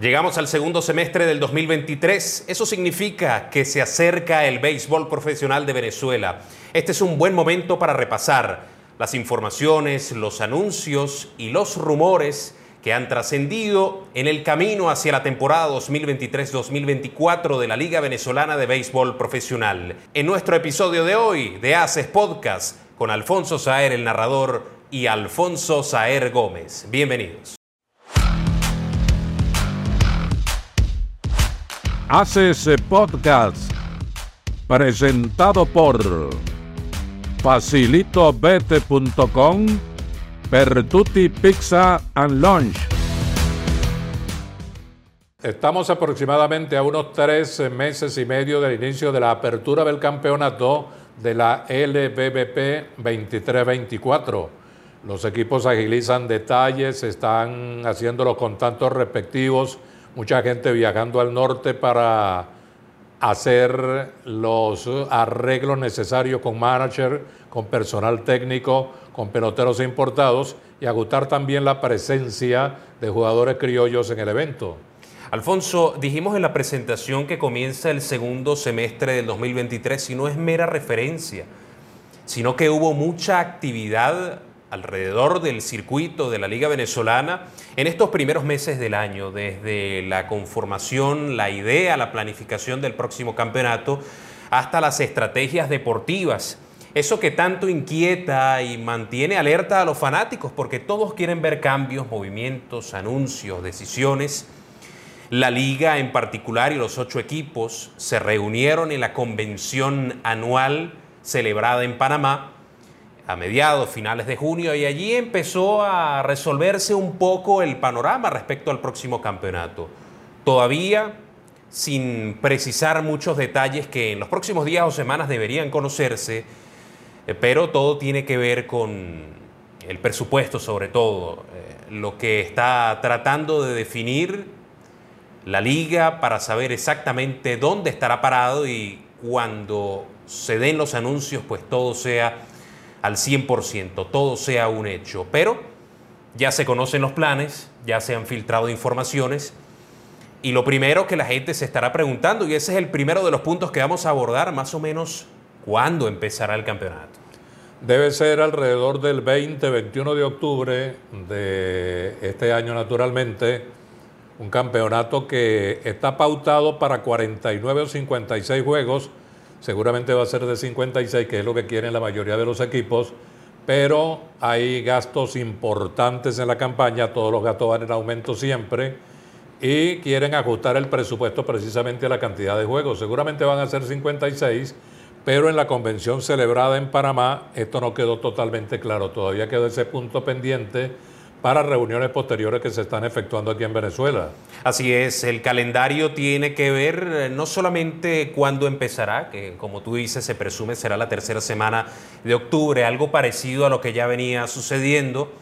Llegamos al segundo semestre del 2023. Eso significa que se acerca el béisbol profesional de Venezuela. Este es un buen momento para repasar las informaciones, los anuncios y los rumores que han trascendido en el camino hacia la temporada 2023-2024 de la Liga Venezolana de Béisbol Profesional. En nuestro episodio de hoy de Haces Podcast con Alfonso Saer, el narrador, y Alfonso Saer Gómez. Bienvenidos. Haces Podcast, presentado por facilitobete.com, Pertuti Pizza and Lunch. Estamos aproximadamente a unos tres meses y medio del inicio de la apertura del campeonato de la LBBP 23-24. Los equipos agilizan detalles, están haciendo los contactos respectivos mucha gente viajando al norte para hacer los arreglos necesarios con manager, con personal técnico, con peloteros importados y agustar también la presencia de jugadores criollos en el evento. Alfonso, dijimos en la presentación que comienza el segundo semestre del 2023 y no es mera referencia, sino que hubo mucha actividad alrededor del circuito de la Liga Venezolana en estos primeros meses del año, desde la conformación, la idea, la planificación del próximo campeonato, hasta las estrategias deportivas. Eso que tanto inquieta y mantiene alerta a los fanáticos, porque todos quieren ver cambios, movimientos, anuncios, decisiones. La liga en particular y los ocho equipos se reunieron en la convención anual celebrada en Panamá a mediados, finales de junio, y allí empezó a resolverse un poco el panorama respecto al próximo campeonato. Todavía sin precisar muchos detalles que en los próximos días o semanas deberían conocerse, eh, pero todo tiene que ver con el presupuesto sobre todo, eh, lo que está tratando de definir la liga para saber exactamente dónde estará parado y cuando se den los anuncios, pues todo sea al 100%, todo sea un hecho. Pero ya se conocen los planes, ya se han filtrado informaciones y lo primero que la gente se estará preguntando, y ese es el primero de los puntos que vamos a abordar, más o menos, ¿cuándo empezará el campeonato? Debe ser alrededor del 20-21 de octubre de este año, naturalmente, un campeonato que está pautado para 49 o 56 juegos seguramente va a ser de 56, que es lo que quieren la mayoría de los equipos, pero hay gastos importantes en la campaña, todos los gastos van en aumento siempre y quieren ajustar el presupuesto precisamente a la cantidad de juegos. Seguramente van a ser 56, pero en la convención celebrada en Panamá esto no quedó totalmente claro, todavía quedó ese punto pendiente para reuniones posteriores que se están efectuando aquí en Venezuela. Así es, el calendario tiene que ver eh, no solamente cuándo empezará, que como tú dices se presume será la tercera semana de octubre, algo parecido a lo que ya venía sucediendo,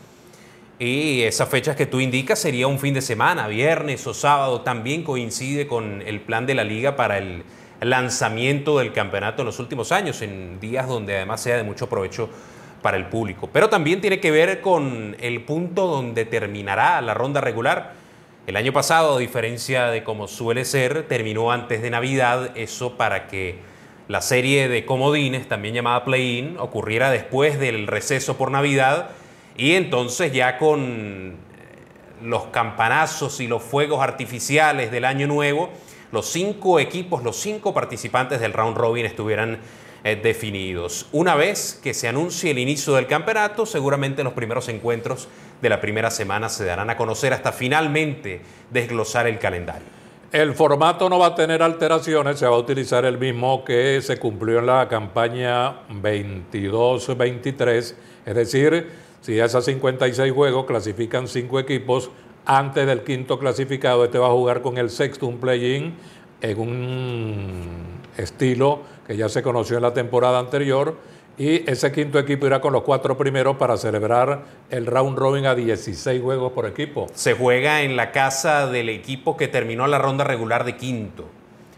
y esas fechas que tú indicas sería un fin de semana, viernes o sábado, también coincide con el plan de la liga para el lanzamiento del campeonato en los últimos años, en días donde además sea de mucho provecho para el público. Pero también tiene que ver con el punto donde terminará la ronda regular. El año pasado, a diferencia de como suele ser, terminó antes de Navidad, eso para que la serie de comodines, también llamada play-in, ocurriera después del receso por Navidad y entonces ya con los campanazos y los fuegos artificiales del año nuevo, los cinco equipos, los cinco participantes del round robin estuvieran eh, definidos. Una vez que se anuncie el inicio del campeonato, seguramente los primeros encuentros de la primera semana se darán a conocer hasta finalmente desglosar el calendario. El formato no va a tener alteraciones, se va a utilizar el mismo que se cumplió en la campaña 22-23, es decir, si esas 56 juegos clasifican 5 equipos, antes del quinto clasificado, este va a jugar con el sexto, un play-in, en un estilo que ya se conoció en la temporada anterior. Y ese quinto equipo irá con los cuatro primeros para celebrar el round robin a 16 juegos por equipo. Se juega en la casa del equipo que terminó la ronda regular de quinto.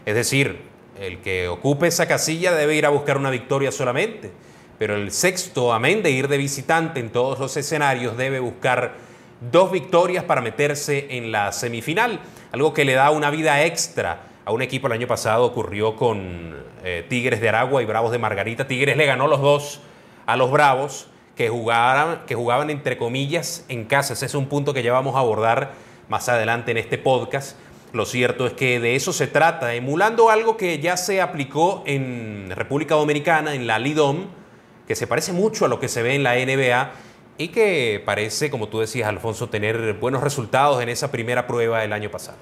Es decir, el que ocupe esa casilla debe ir a buscar una victoria solamente. Pero el sexto, amén de ir de visitante en todos los escenarios, debe buscar dos victorias para meterse en la semifinal, algo que le da una vida extra a un equipo el año pasado ocurrió con eh, Tigres de Aragua y Bravos de Margarita. Tigres le ganó los dos a los Bravos que jugaban, que jugaban entre comillas en casa. Ese es un punto que ya vamos a abordar más adelante en este podcast. Lo cierto es que de eso se trata, emulando algo que ya se aplicó en República Dominicana, en la Lidom, que se parece mucho a lo que se ve en la NBA y que parece, como tú decías, Alfonso, tener buenos resultados en esa primera prueba del año pasado.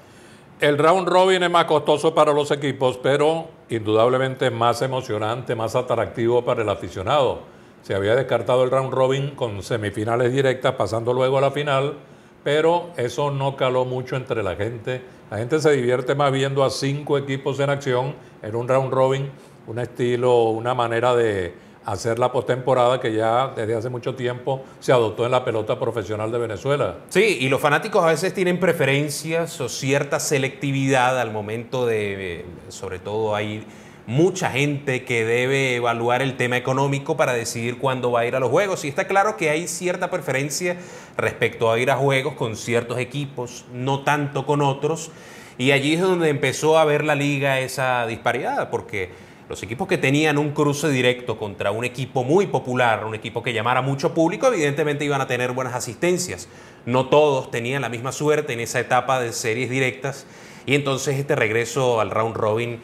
El round robin es más costoso para los equipos, pero indudablemente más emocionante, más atractivo para el aficionado. Se había descartado el round robin con semifinales directas, pasando luego a la final, pero eso no caló mucho entre la gente. La gente se divierte más viendo a cinco equipos en acción en un round robin, un estilo, una manera de, hacer la postemporada que ya desde hace mucho tiempo se adoptó en la pelota profesional de Venezuela. Sí, y los fanáticos a veces tienen preferencias o cierta selectividad al momento de, sobre todo hay mucha gente que debe evaluar el tema económico para decidir cuándo va a ir a los juegos. Y está claro que hay cierta preferencia respecto a ir a juegos con ciertos equipos, no tanto con otros. Y allí es donde empezó a ver la liga esa disparidad, porque los equipos que tenían un cruce directo contra un equipo muy popular, un equipo que llamara mucho público, evidentemente iban a tener buenas asistencias. No todos tenían la misma suerte en esa etapa de series directas. Y entonces este regreso al round robin,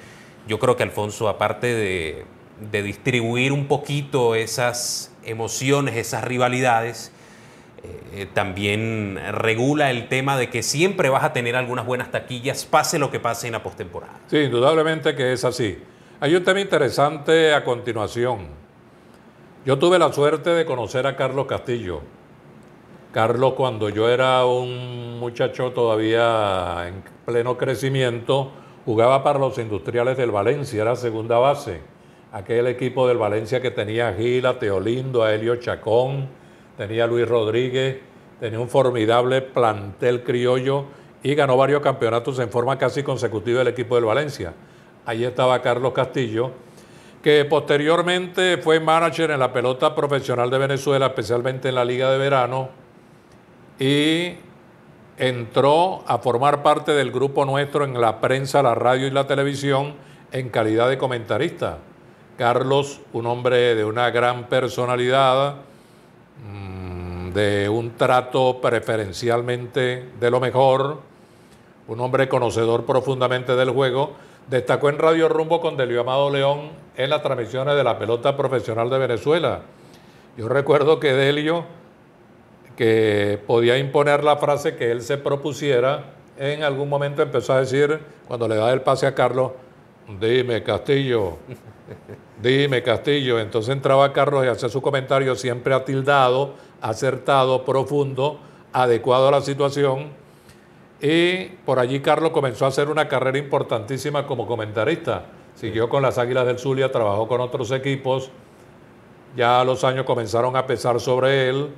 yo creo que Alfonso, aparte de, distribuir un poquito esas emociones, esas rivalidades, eh, también regula el tema de que siempre vas a tener algunas buenas taquillas, pase lo que pase en la postemporada. Sí, indudablemente que es así. Hay un tema interesante a continuación. Yo tuve la suerte de conocer a Carlos Castillo. Carlos, cuando yo era un muchacho todavía en pleno crecimiento, jugaba para los industriales del Valencia, era segunda base. Aquel equipo del Valencia que tenía a Gil, Teolindo, a Helio Chacón, tenía a Luis Rodríguez, tenía un formidable plantel criollo y ganó varios campeonatos en forma casi consecutiva el equipo del Valencia. Allí estaba Carlos Castillo, que posteriormente fue manager en la pelota profesional de Venezuela, especialmente en la Liga de Verano, y entró a formar parte del grupo nuestro en la prensa, la radio y la televisión en calidad de comentarista. Carlos, un hombre de una gran personalidad, mm, de un trato preferencialmente de lo mejor, un hombre conocedor profundamente del juego, Destacó en Radio Rumbo con Delio Amado León en las transmisiones de la pelota profesional de Venezuela. Yo recuerdo que Delio, que podía imponer la frase que él se propusiera, en algún momento empezó a decir, cuando le da el pase a Carlos, dime Castillo, dime Castillo. Entonces entraba Carlos y hacía su comentario siempre atildado, acertado, profundo, adecuado a la situación y por allí Carlos comenzó a hacer una carrera importantísima como comentarista. Siguió con las Águilas del Zulia, trabajó con otros equipos. Ya los años comenzaron a pesar sobre él,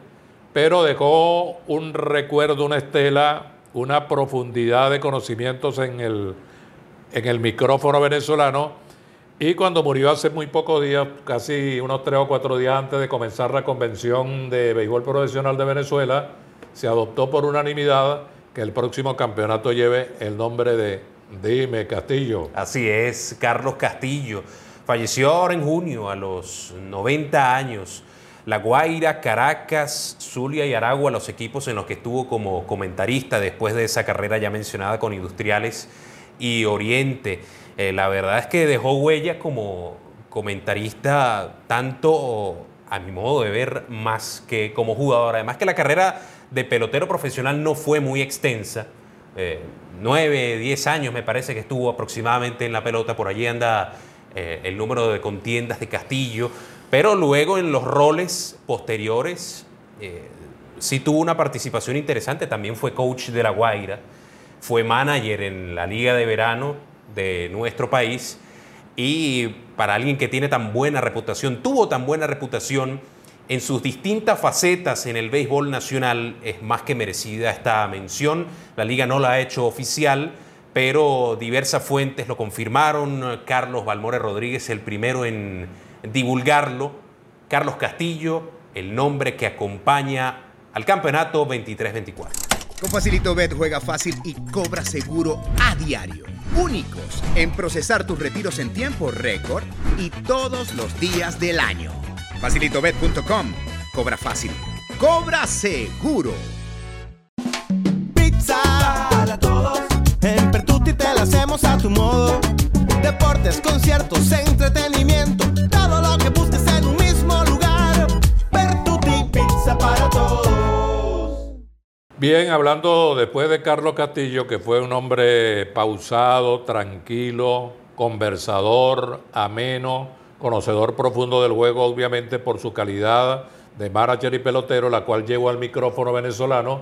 pero dejó un recuerdo, una estela, una profundidad de conocimientos en el, en el micrófono venezolano. Y cuando murió hace muy pocos días, casi unos tres o cuatro días antes de comenzar la convención de béisbol profesional de Venezuela, se adoptó por unanimidad que el próximo campeonato lleve el nombre de Dime Castillo. Así es, Carlos Castillo. Falleció ahora en junio a los 90 años. La Guaira, Caracas, Zulia y Aragua, los equipos en los que estuvo como comentarista después de esa carrera ya mencionada con Industriales y Oriente. Eh, la verdad es que dejó huella como comentarista tanto a mi modo de ver más que como jugador. Además que la carrera de pelotero profesional no fue muy extensa. Eh, nueve, diez años me parece que estuvo aproximadamente en la pelota, por allí anda eh, el número de contiendas de Castillo, pero luego en los roles posteriores eh, sí tuvo una participación interesante, también fue coach de La Guaira, fue manager en la liga de verano de nuestro país. Y para alguien que tiene tan buena reputación, tuvo tan buena reputación, en sus distintas facetas en el béisbol nacional es más que merecida esta mención. La liga no la ha hecho oficial, pero diversas fuentes lo confirmaron. Carlos Balmore Rodríguez, el primero en divulgarlo. Carlos Castillo, el nombre que acompaña al campeonato 23-24. Con Facilito Bet juega fácil y cobra seguro a diario. Únicos en procesar tus retiros en tiempo récord y todos los días del año. Facilitobet.com. Cobra fácil. Cobra seguro. Pizza para todos. En Pertuti te la hacemos a tu modo. Deportes, conciertos, entretenimiento. Todo lo que busques en un mismo lugar. Pertuti Pizza para todos. Bien, hablando después de Carlos Castillo, que fue un hombre pausado, tranquilo, conversador, ameno, conocedor profundo del juego, obviamente por su calidad de manager y pelotero, la cual llegó al micrófono venezolano.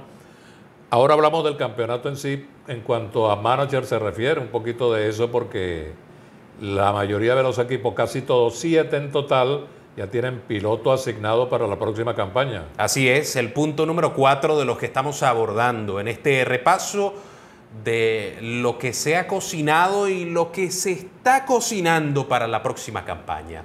Ahora hablamos del campeonato en sí, en cuanto a manager se refiere, un poquito de eso, porque la mayoría de los equipos, casi todos, siete en total, ya tienen piloto asignado para la próxima campaña. Así es, el punto número cuatro de los que estamos abordando en este repaso de lo que se ha cocinado y lo que se está cocinando para la próxima campaña.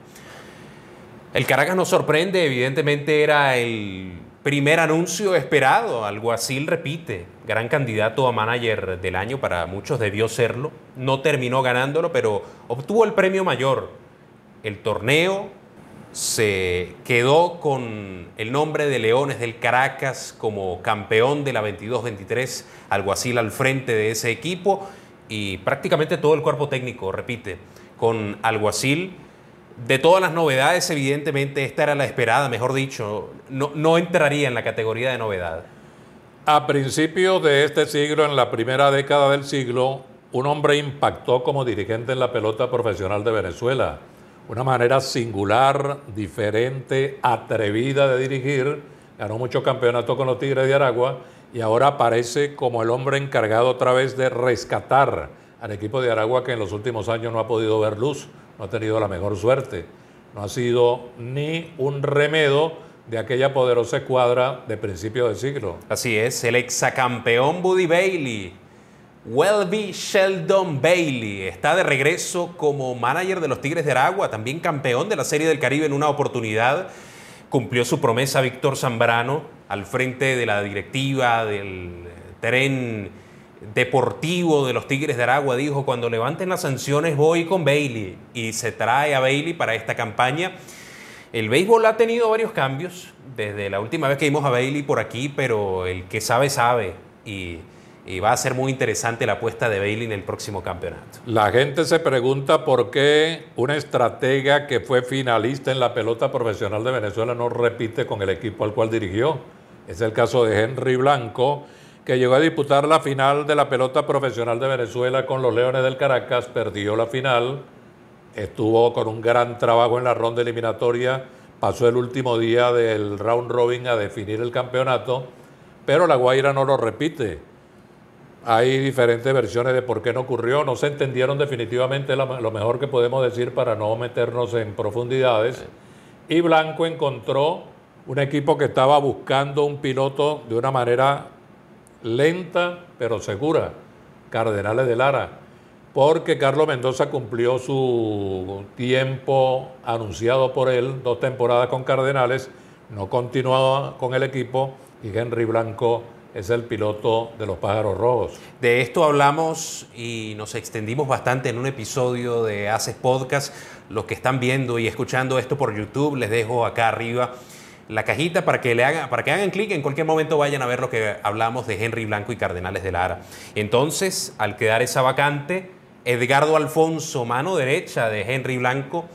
El Caracas nos sorprende, evidentemente era el primer anuncio esperado. Alguacil repite, gran candidato a manager del año, para muchos debió serlo. No terminó ganándolo, pero obtuvo el premio mayor. El torneo se quedó con el nombre de Leones del Caracas como campeón de la 22-23, Alguacil al frente de ese equipo y prácticamente todo el cuerpo técnico, repite, con Alguacil. De todas las novedades, evidentemente esta era la esperada, mejor dicho, no, no entraría en la categoría de novedad. A principios de este siglo, en la primera década del siglo, un hombre impactó como dirigente en la pelota profesional de Venezuela. Una manera singular, diferente, atrevida de dirigir. Ganó muchos campeonatos con los Tigres de Aragua y ahora aparece como el hombre encargado otra vez de rescatar al equipo de Aragua que en los últimos años no ha podido ver luz, no ha tenido la mejor suerte. No ha sido ni un remedo de aquella poderosa escuadra de principio del siglo. Así es, el exacampeón Buddy Bailey, Welby Sheldon Bailey, está de regreso como manager de los Tigres de Aragua, también campeón de la Serie del Caribe en una oportunidad. Cumplió su promesa Víctor Zambrano al frente de la directiva del tren deportivo de los Tigres de Aragua. Dijo, cuando levanten las sanciones voy con Bailey y se trae a Bailey para esta campaña. El béisbol ha tenido varios cambios desde la última vez que vimos a Bailey por aquí, pero el que sabe, sabe. Y, y, va a ser muy interesante la apuesta de Bailey en el próximo campeonato. La gente se pregunta por qué una estratega que fue finalista en la pelota profesional de Venezuela no repite con el equipo al cual dirigió. Es el caso de Henry Blanco, que llegó a disputar la final de la pelota profesional de Venezuela con los Leones del Caracas, perdió la final estuvo con un gran trabajo en la ronda eliminatoria, pasó el último día del round robin a definir el campeonato, pero La Guaira no lo repite. Hay diferentes versiones de por qué no ocurrió, no se entendieron definitivamente lo mejor que podemos decir para no meternos en profundidades. Y Blanco encontró un equipo que estaba buscando un piloto de una manera lenta pero segura, Cardenales de Lara porque Carlos Mendoza cumplió su tiempo anunciado por él, dos temporadas con Cardenales, no continuaba con el equipo y Henry Blanco es el piloto de los Pájaros Rojos. De esto hablamos y nos extendimos bastante en un episodio de Haces Podcast. Los que están viendo y escuchando esto por YouTube, les dejo acá arriba la cajita para que, le hagan, para que hagan clic, en cualquier momento vayan a ver lo que hablamos de Henry Blanco y Cardenales de Lara. Entonces, al quedar esa vacante, Edgardo Alfonso, mano derecha de Henry Blanco,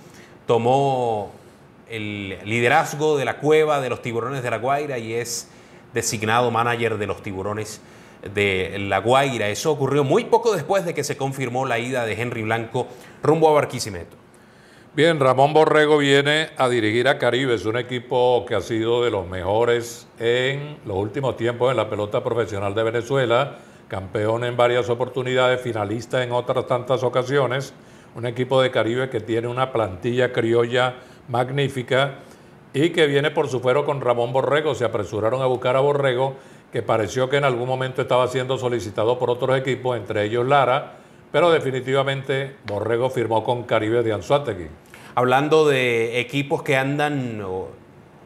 tomó el liderazgo de la cueva de los tiburones de La Guaira y es designado manager de los tiburones de La Guaira. Eso ocurrió muy poco después de que se confirmó la ida de Henry Blanco rumbo a Barquisimeto. Bien, Ramón Borrego viene a dirigir a Caribes, un equipo que ha sido de los mejores en los últimos tiempos en la pelota profesional de Venezuela campeón en varias oportunidades, finalista en otras tantas ocasiones, un equipo de Caribe que tiene una plantilla criolla magnífica y que viene por su fuero con Ramón Borrego. Se apresuraron a buscar a Borrego, que pareció que en algún momento estaba siendo solicitado por otros equipos, entre ellos Lara, pero definitivamente Borrego firmó con Caribe de Anzuategui. Hablando de equipos que andan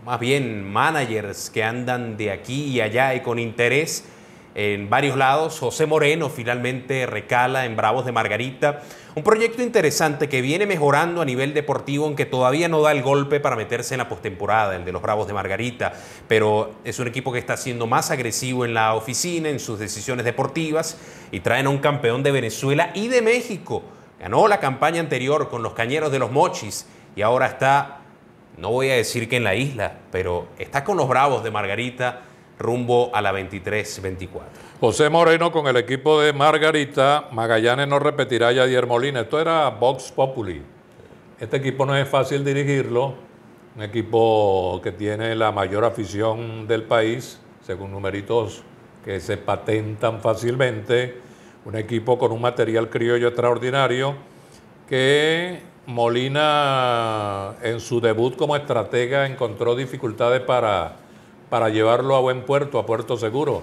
más bien managers que andan de aquí y allá y con interés en varios lados. José Moreno finalmente recala en Bravos de Margarita. Un proyecto interesante que viene mejorando a nivel deportivo, aunque todavía no da el golpe para meterse en la postemporada, el de los Bravos de Margarita. Pero es un equipo que está siendo más agresivo en la oficina, en sus decisiones deportivas y traen a un campeón de Venezuela y de México. Ganó la campaña anterior con los Cañeros de los Mochis y ahora está, no voy a decir que en la isla, pero está con los Bravos de Margarita rumbo a la 23-24. José Moreno con el equipo de Margarita, Magallanes no repetirá Yadier Molina. Esto era Vox Populi. Este equipo no es fácil dirigirlo, un equipo que tiene la mayor afición del país, según numeritos que se patentan fácilmente, un equipo con un material criollo extraordinario que Molina en su debut como estratega encontró dificultades para para llevarlo a buen puerto, a puerto seguro,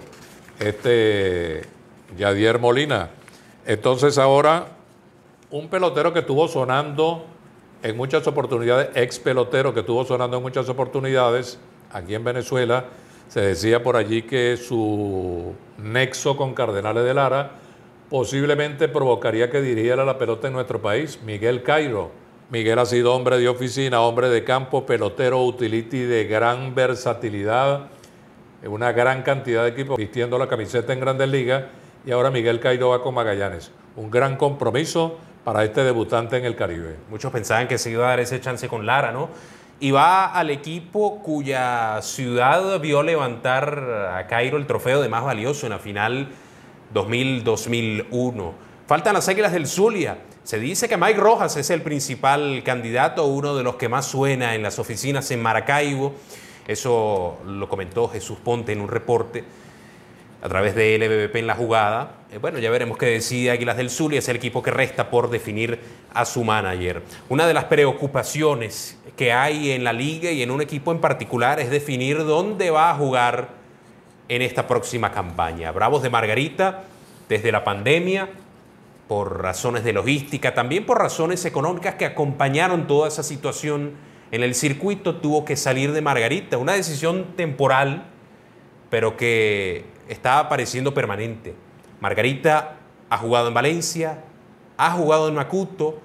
este Yadier Molina. Entonces ahora, un pelotero que estuvo sonando en muchas oportunidades, ex pelotero que estuvo sonando en muchas oportunidades aquí en Venezuela, se decía por allí que su nexo con Cardenales de Lara posiblemente provocaría que dirigiera la pelota en nuestro país, Miguel Cairo Miguel ha sido hombre de oficina, hombre de campo, pelotero utility de gran versatilidad, una gran cantidad de equipos vistiendo la camiseta en Grandes Ligas y ahora Miguel Cairo va con Magallanes. Un gran compromiso para este debutante en el Caribe. Muchos pensaban que se iba a dar ese chance con Lara, ¿no? Y va al equipo cuya ciudad vio levantar a Cairo el trofeo de más valioso en la final 2000-2001. Faltan las Águilas del Zulia se dice que Mike Rojas es el principal candidato, uno de los que más suena en las oficinas en Maracaibo. Eso lo comentó Jesús Ponte en un reporte a través de LBBP en la jugada. Eh, bueno, ya veremos qué decide Águilas del Zulia, es el equipo que resta por definir a su manager. Una de las preocupaciones que hay en la liga y en un equipo en particular es definir dónde va a jugar en esta próxima campaña. Bravos de Margarita, desde la pandemia, por razones de logística, también por razones económicas que acompañaron toda esa situación en el circuito, tuvo que salir de Margarita. Una decisión temporal, pero que estaba pareciendo permanente. Margarita ha jugado en Valencia, ha jugado en Macuto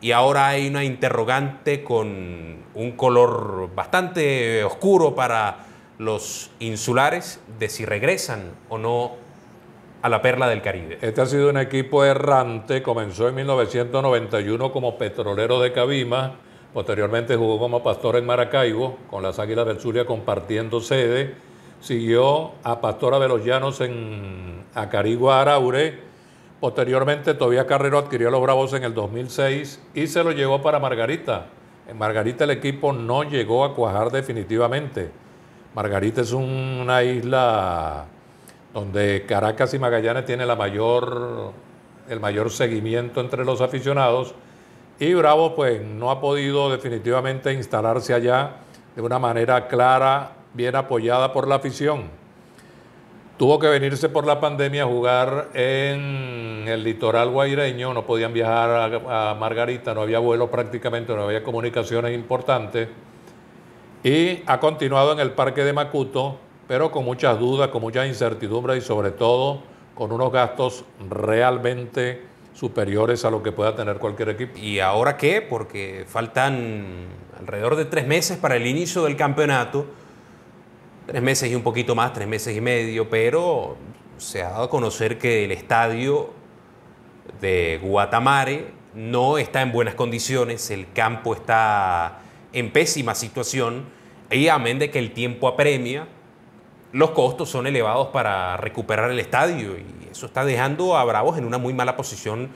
y ahora hay una interrogante con un color bastante oscuro para los insulares de si regresan o no a la perla del Caribe. Este ha sido un equipo errante, comenzó en 1991 como petrolero de Cabima, posteriormente jugó como pastor en Maracaibo, con las Águilas del Zulia compartiendo sede, siguió a Pastora de los Llanos en Acarigua, Araure, posteriormente Tobías Carrero adquirió a los Bravos en el 2006 y se lo llevó para Margarita. En Margarita el equipo no llegó a cuajar definitivamente. Margarita es una isla donde Caracas y Magallanes tiene el mayor seguimiento entre los aficionados y Bravo pues no ha podido definitivamente instalarse allá de una manera clara, bien apoyada por la afición. Tuvo que venirse por la pandemia a jugar en el litoral guaireño, no podían viajar a, Margarita, no había vuelo prácticamente, no había comunicaciones importantes. Y ha continuado en el Parque de Macuto, pero con muchas dudas, con muchas incertidumbres y sobre todo con unos gastos realmente superiores a lo que pueda tener cualquier equipo. ¿Y ahora qué? Porque faltan alrededor de tres meses para el inicio del campeonato. Tres meses y un poquito más, tres meses y medio, pero se ha dado a conocer que el estadio de Guatamare no está en buenas condiciones, el campo está en pésima situación y amén de que el tiempo apremia, los costos son elevados para recuperar el estadio y eso está dejando a Bravos en una muy mala posición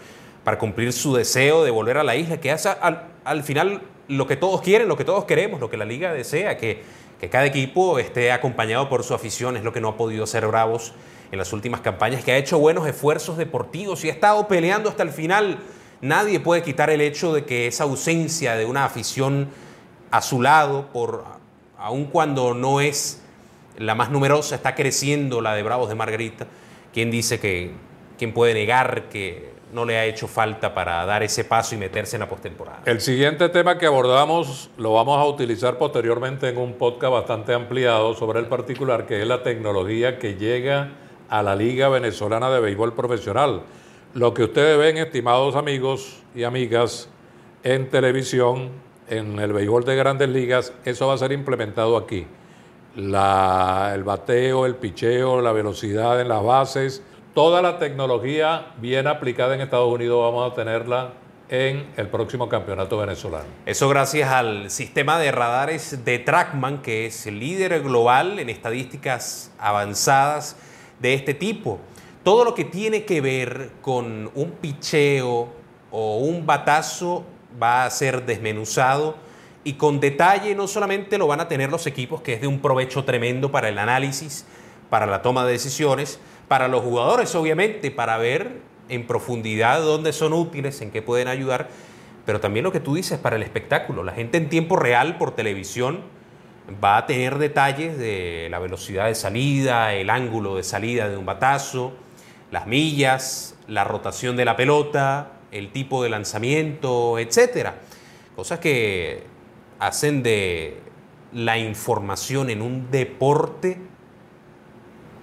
para cumplir su deseo de volver a la isla, que es al, final lo que todos quieren, lo que todos queremos, lo que la liga desea, que, que cada equipo esté acompañado por su afición, es lo que no ha podido hacer Bravos en las últimas campañas, que ha hecho buenos esfuerzos deportivos y ha estado peleando hasta el final. Nadie puede quitar el hecho de que esa ausencia de una afición a su lado, por, aun cuando no es la más numerosa, está creciendo la de Bravos de Margarita. ¿Quién dice que, ¿quién puede negar que no le ha hecho falta para dar ese paso y meterse en la postemporada? El siguiente tema que abordamos lo vamos a utilizar posteriormente en un podcast bastante ampliado sobre el particular, que es la tecnología que llega a la Liga Venezolana de Béisbol Profesional. Lo que ustedes ven, estimados amigos y amigas, en televisión, en el béisbol de grandes ligas, eso va a ser implementado aquí. El bateo, el picheo, la velocidad en las bases, toda la tecnología bien aplicada en Estados Unidos vamos a tenerla en el próximo campeonato venezolano. Eso gracias al sistema de radares de Trackman, que es líder global en estadísticas avanzadas de este tipo. Todo lo que tiene que ver con un picheo o un batazo va a ser desmenuzado y con detalle no solamente lo van a tener los equipos, que es de un provecho tremendo para el análisis, para la toma de decisiones, para los jugadores obviamente, para ver en profundidad dónde son útiles, en qué pueden ayudar, pero también lo que tú dices para el espectáculo. La gente en tiempo real por televisión va a tener detalles de la velocidad de salida, el ángulo de salida de un batazo, las millas, la rotación de la pelota, el tipo de lanzamiento, etcétera. Cosas que hacen de la información en un deporte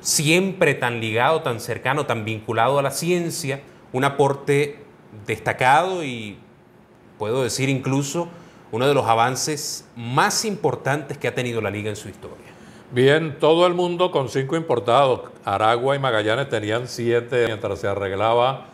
siempre tan ligado, tan cercano, tan vinculado a la ciencia, un aporte destacado y puedo decir incluso uno de los avances más importantes que ha tenido la liga en su historia. Bien, todo el mundo con cinco importados. Aragua y Magallanes tenían siete mientras se arreglaba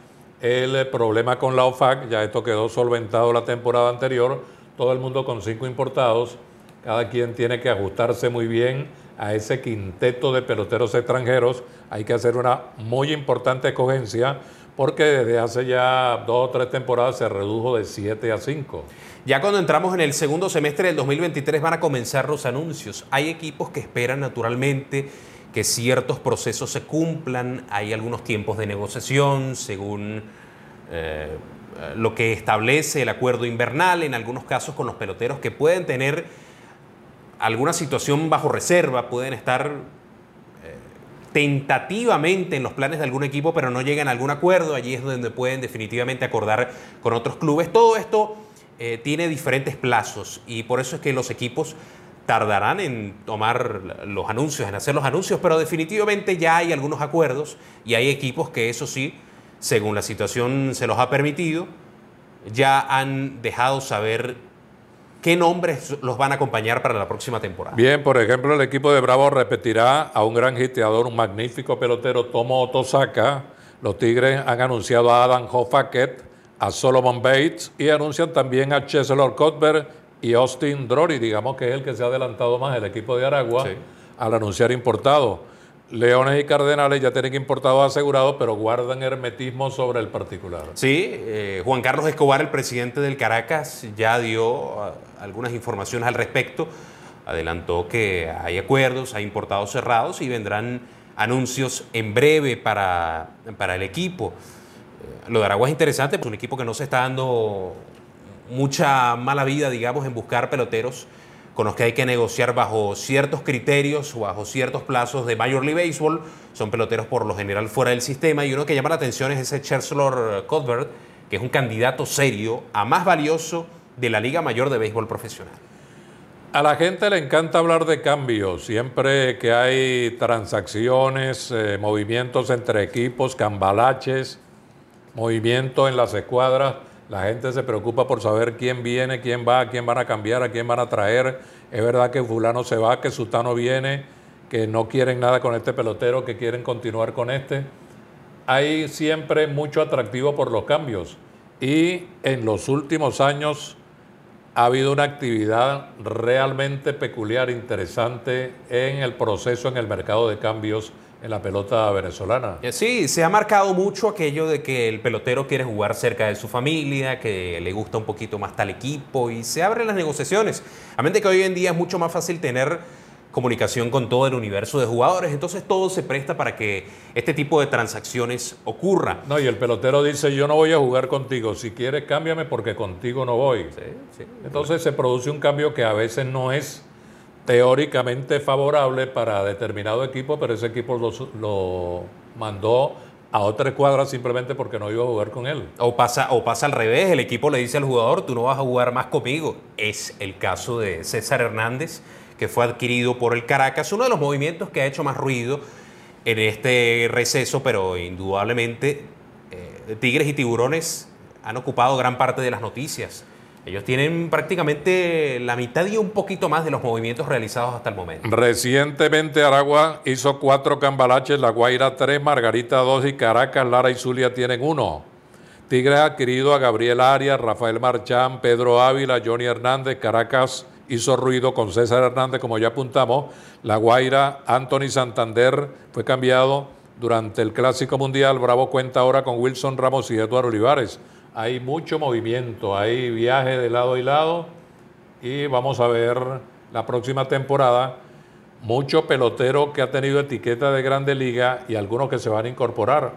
el problema con la OFAC. Ya esto quedó solventado la temporada anterior. Todo el mundo con cinco importados. Cada quien tiene que ajustarse muy bien a ese quinteto de peloteros extranjeros. Hay que hacer una muy importante escogencia porque desde hace ya dos o tres temporadas se redujo de siete a cinco. Ya cuando entramos en el segundo semestre del 2023 van a comenzar los anuncios. Hay equipos que esperan naturalmente que ciertos procesos se cumplan, hay algunos tiempos de negociación según eh, lo que establece el acuerdo invernal, en algunos casos con los peloteros que pueden tener alguna situación bajo reserva, pueden estar eh, tentativamente en los planes de algún equipo, pero no llegan a algún acuerdo, allí es donde pueden definitivamente acordar con otros clubes. Todo esto eh, tiene diferentes plazos y por eso es que los equipos tardarán en tomar los anuncios, en hacer los anuncios, pero definitivamente ya hay algunos acuerdos y hay equipos que eso sí, según la situación se los ha permitido, ya han dejado saber qué nombres los van a acompañar para la próxima temporada. Bien, por ejemplo, el equipo de Bravo repetirá a un gran hiteador, un magnífico pelotero, Tomo Otosaka. Los Tigres han anunciado a Adam Hoffaket, a Solomon Bates y anuncian también a Cheslor Cuthbert y Austin Drory, digamos que es el que se ha adelantado más el equipo de Aragua al anunciar importado. Leones y Cardenales ya tienen importados asegurados, pero guardan hermetismo sobre el particular. Sí, eh, Juan Carlos Escobar, el presidente del Caracas, ya dio ah, algunas informaciones al respecto. Adelantó que hay acuerdos, hay importados cerrados y vendrán anuncios en breve para, para el equipo. Lo de Aragua es interesante, es un equipo que no se está dando mucha mala vida, digamos, en buscar peloteros con los que hay que negociar bajo ciertos criterios o bajo ciertos plazos de Major League Baseball. Son peloteros por lo general fuera del sistema y uno que llama la atención es ese Chancellor Cuthbert, que es un candidato serio a más valioso de la Liga Mayor de Béisbol Profesional. A la gente le encanta hablar de cambios, siempre que hay transacciones, eh, movimientos entre equipos, cambalaches, movimiento en las escuadras. La gente se preocupa por saber quién viene, quién va, quién van a cambiar, a quién van a traer. Es verdad que fulano se va, que Sutano viene, que no quieren nada con este pelotero, que quieren continuar con este. Hay siempre mucho atractivo por los cambios. Y en los últimos años ha habido una actividad realmente peculiar, interesante en el proceso, en el mercado de cambios en la pelota venezolana. Eh, sí, se ha marcado mucho aquello de que el pelotero quiere jugar cerca de su familia, que le gusta un poquito más tal equipo y se abren las negociaciones. A mente que hoy en día es mucho más fácil tener comunicación con todo el universo de jugadores, entonces todo se presta para que este tipo de transacciones ocurra. No, y el pelotero dice, yo no voy a jugar contigo, si quieres cámbiame porque contigo no voy. Sí, sí. Entonces se produce un cambio que a veces no es teóricamente favorable para determinado equipo, pero ese equipo lo, mandó a otra escuadra simplemente porque no iba a jugar con él. O pasa, o pasa al revés, el equipo le dice al jugador, tú no vas a jugar más conmigo. Es el caso de César Hernández, que fue adquirido por el Caracas, uno de los movimientos que ha hecho más ruido en este receso, pero indudablemente eh, Tigres y Tiburones han ocupado gran parte de las noticias. Ellos tienen prácticamente la mitad y un poquito más de los movimientos realizados hasta el momento. Recientemente Aragua hizo cuatro cambalaches, La Guaira tres, Margarita dos y Caracas, Lara y Zulia tienen uno. Tigres ha adquirido a Gabriel Arias, Rafael Marchán, Pedro Ávila, Johnny Hernández, Caracas hizo ruido con César Hernández, como ya apuntamos. La Guaira, Anthony Santander fue cambiado durante el Clásico Mundial. Bravo cuenta ahora con Wilson Ramos y Eduardo Olivares hay mucho movimiento, hay viaje de lado y lado y vamos a ver la próxima temporada mucho pelotero que ha tenido etiqueta de grande liga y algunos que se van a incorporar.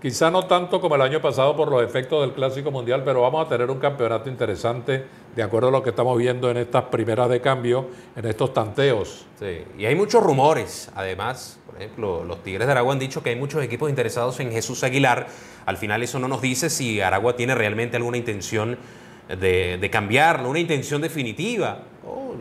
Quizá no tanto como el año pasado por los efectos del Clásico Mundial, pero vamos a tener un campeonato interesante de acuerdo a lo que estamos viendo en estas primeras de cambio, en estos tanteos. Sí, y hay muchos rumores, además. Por ejemplo, los Tigres de Aragua han dicho que hay muchos equipos interesados en Jesús Aguilar. Al final eso no nos dice si Aragua tiene realmente alguna intención de, cambiarlo, una intención definitiva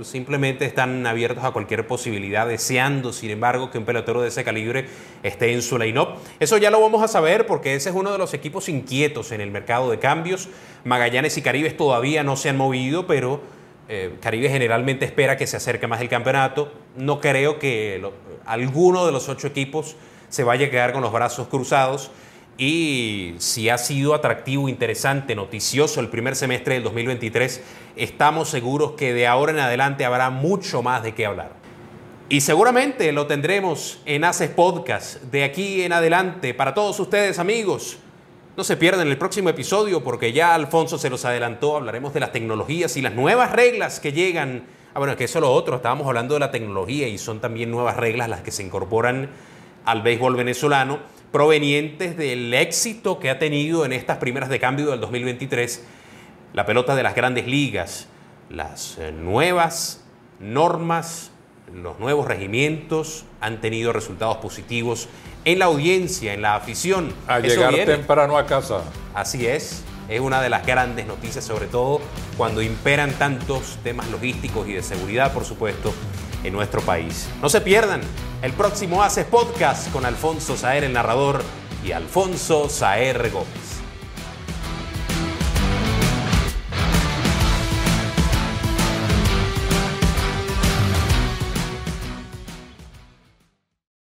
simplemente están abiertos a cualquier posibilidad, deseando, sin embargo, que un pelotero de ese calibre esté en su line-up. Eso ya lo vamos a saber porque ese es uno de los equipos inquietos en el mercado de cambios. Magallanes y Caribes todavía no se han movido, pero eh, Caribe generalmente espera que se acerque más el campeonato. No creo que alguno de los ocho equipos se vaya a quedar con los brazos cruzados y si ha sido atractivo, interesante, noticioso el primer semestre del 2023, estamos seguros que de ahora en adelante habrá mucho más de qué hablar. Y seguramente lo tendremos en Haces Podcast de aquí en adelante para todos ustedes amigos. No se pierdan el próximo episodio porque ya Alfonso se los adelantó, hablaremos de las tecnologías y las nuevas reglas que llegan. Ah, bueno, que eso es lo otro, estábamos hablando de la tecnología y son también nuevas reglas las que se incorporan al béisbol venezolano provenientes del éxito que ha tenido en estas primeras de cambio del 2023 la pelota de las grandes ligas, las eh, nuevas normas, los nuevos regimientos han tenido resultados positivos en la audiencia, en la afición. A llegar temprano a casa. Así es, es una de las grandes noticias, sobre todo cuando imperan tantos temas logísticos y de seguridad, por supuesto, en nuestro país. No se pierdan el próximo Haces Podcast con Alfonso Saer, el narrador, y Alfonso Saer Gómez.